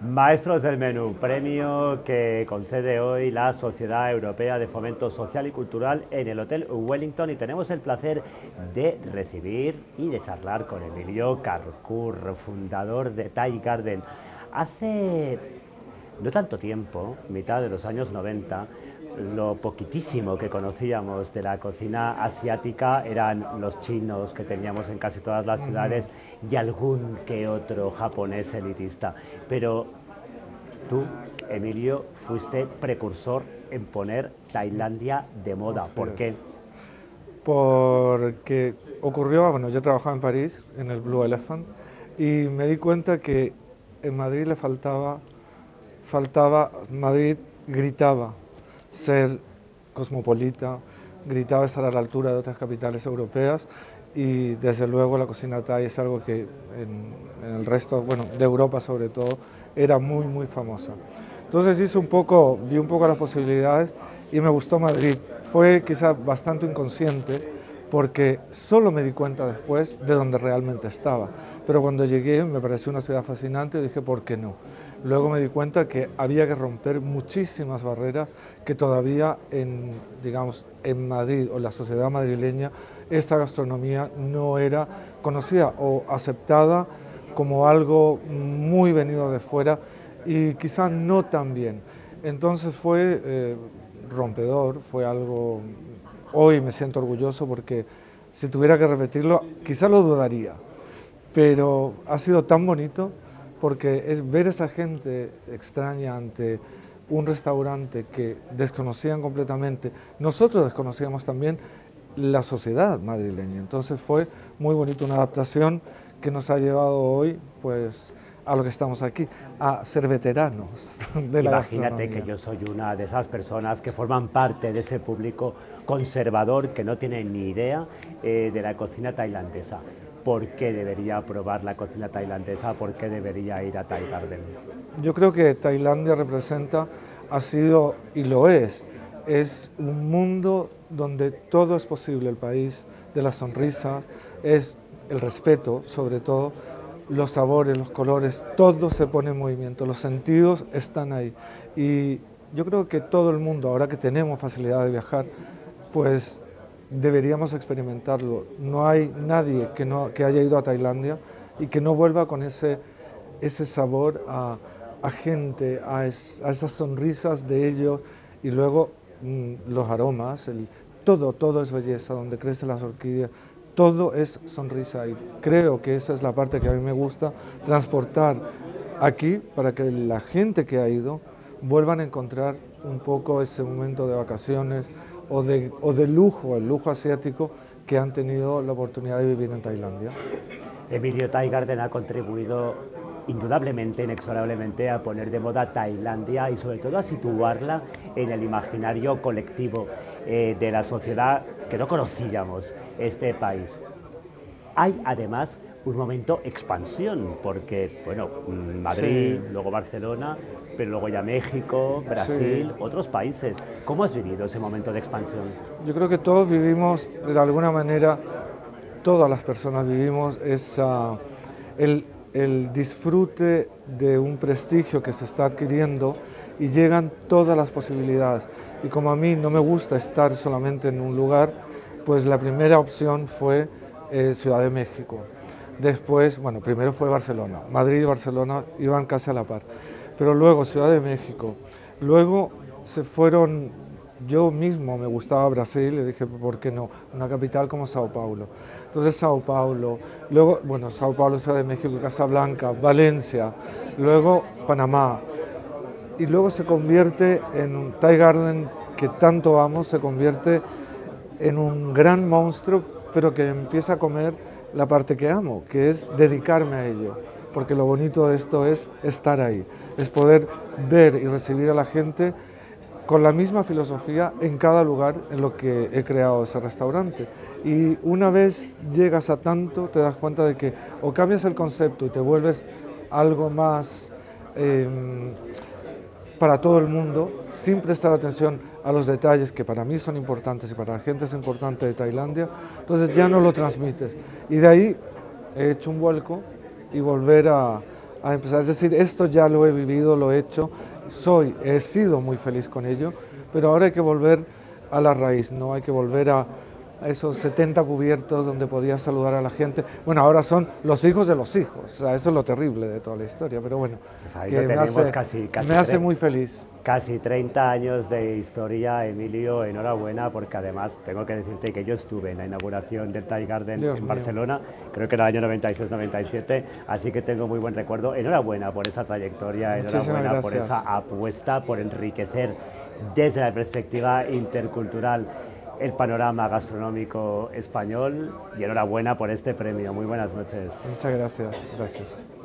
Maestros del Menú, premio que concede hoy la Sociedad Europea de Fomento Social y Cultural en el Hotel Wellington y tenemos el placer de recibir y de charlar con Emilio Carcur, fundador de Thai Garden. Hace no tanto tiempo, mitad de los años 90, lo poquitísimo que conocíamos de la cocina asiática eran los chinos que teníamos en casi todas las ciudades y algún que otro japonés elitista. Pero tú, Emilio, fuiste precursor en poner Tailandia de moda. ¿Por qué? Porque ocurrió, bueno, yo trabajaba en París, en el Blue Elephant, y me di cuenta que en Madrid le faltaba, faltaba, Madrid gritaba ser cosmopolita, gritaba estar a la altura de otras capitales europeas y desde luego la cocina thai es algo que en, el resto, bueno, de Europa sobre todo, era muy, muy famosa. Entonces hice un poco, vi un poco las posibilidades y me gustó Madrid. Fue quizá bastante inconsciente porque solo me di cuenta después de donde realmente estaba. Pero cuando llegué me pareció una ciudad fascinante y dije, ¿por qué no? Luego me di cuenta que había que romper muchísimas barreras que todavía en, digamos, en Madrid o la sociedad madrileña esta gastronomía no era conocida o aceptada como algo muy venido de fuera y quizás no tan bien. Entonces fue eh, rompedor, fue algo... Hoy me siento orgulloso porque si tuviera que repetirlo, quizá lo dudaría, pero ha sido tan bonito porque es ver esa gente extraña ante un restaurante que desconocían completamente. Nosotros desconocíamos también la sociedad madrileña. Entonces fue muy bonito una adaptación que nos ha llevado hoy, pues, a lo que estamos aquí, a ser veteranos de la Imagínate que yo soy una de esas personas que forman parte de ese público conservador que no tiene ni idea eh, de la cocina tailandesa por qué debería probar la cocina tailandesa, por qué debería ir a Thai Garden. Yo creo que Tailandia representa, ha sido y lo es, es un mundo donde todo es posible, el país de las sonrisas, es el respeto sobre todo, los sabores, los colores, todo se pone en movimiento, los sentidos están ahí. Y yo creo que todo el mundo, ahora que tenemos facilidad de viajar, pues deberíamos experimentarlo. No hay nadie que, no, que haya ido a Tailandia y que no vuelva con ese, ese sabor a, a gente, a, esas sonrisas de ellos y luego mm, los aromas, el, todo, todo es belleza, donde crecen las orquídeas, todo es sonrisa y creo que esa es la parte que a mí me gusta, transportar aquí para que la gente que ha ido vuelvan a encontrar un poco ese momento de vacaciones, o de, lujo, el lujo asiático que han tenido la oportunidad de vivir en Tailandia. Emilio Garden ha contribuido indudablemente, inexorablemente a poner de moda Tailandia y sobre todo a situarla en el imaginario colectivo eh, de la sociedad que no conocíamos este país. Hay además un momento expansión, porque, bueno, Madrid, luego Barcelona, pero luego ya México, Brasil, otros países. ¿Cómo has vivido ese momento de expansión? Yo creo que todos vivimos, de alguna manera, todas las personas vivimos esa, el, el disfrute de un prestigio que se está adquiriendo y llegan todas las posibilidades. Y como a mí no me gusta estar solamente en un lugar, pues la primera opción fue eh, Ciudad de México. Después, bueno, primero fue Barcelona. Madrid y Barcelona iban casi a la par pero luego Ciudad de México, luego se fueron, yo mismo me gustaba Brasil, le dije, ¿por qué no? Una capital como Sao Paulo. Entonces Sao Paulo, luego, bueno, Sao Paulo, Ciudad de México, Casablanca, Valencia, luego Panamá, y luego se convierte en un Thai Garden que tanto amo, se convierte en un gran monstruo, pero que empieza a comer la parte que amo, que es dedicarme a ello, porque lo bonito de esto es estar ahí es poder ver y recibir a la gente con la misma filosofía en cada lugar en lo que he creado ese restaurante. Y una vez llegas a tanto, te das cuenta de que o cambias el concepto y te vuelves algo más em, para todo el mundo, sin prestar atención a los detalles que para mí son importantes y para la gente es importante de Tailandia, entonces ya no lo transmites. Y de ahí he hecho un vuelco y volver a, a empezar. Es decir, esto ya lo he vivido, lo he hecho, soy, he sido muy feliz con ello, pero ahora hay que volver a la raíz, ¿no? Hay que volver a, esos 70 cubiertos donde podías saludar a la gente. Bueno, ahora son los hijos de los hijos, o sea, eso es lo terrible de toda la historia, pero bueno, Pues ahí que lo me tenemos hace, casi- casi me hace muy feliz. Casi 30 años de historia, Emilio, enhorabuena, porque además tengo que decirte que yo estuve en la inauguración del Thai Garden Dios en mío. Barcelona, creo que era el año 96-97, así que tengo muy buen recuerdo. Enhorabuena por esa trayectoria, Muchísimas enhorabuena por esa apuesta, por enriquecer desde la perspectiva intercultural el panorama gastronómico español y enhorabuena por este premio. Muy buenas noches. Muchas gracias, gracias.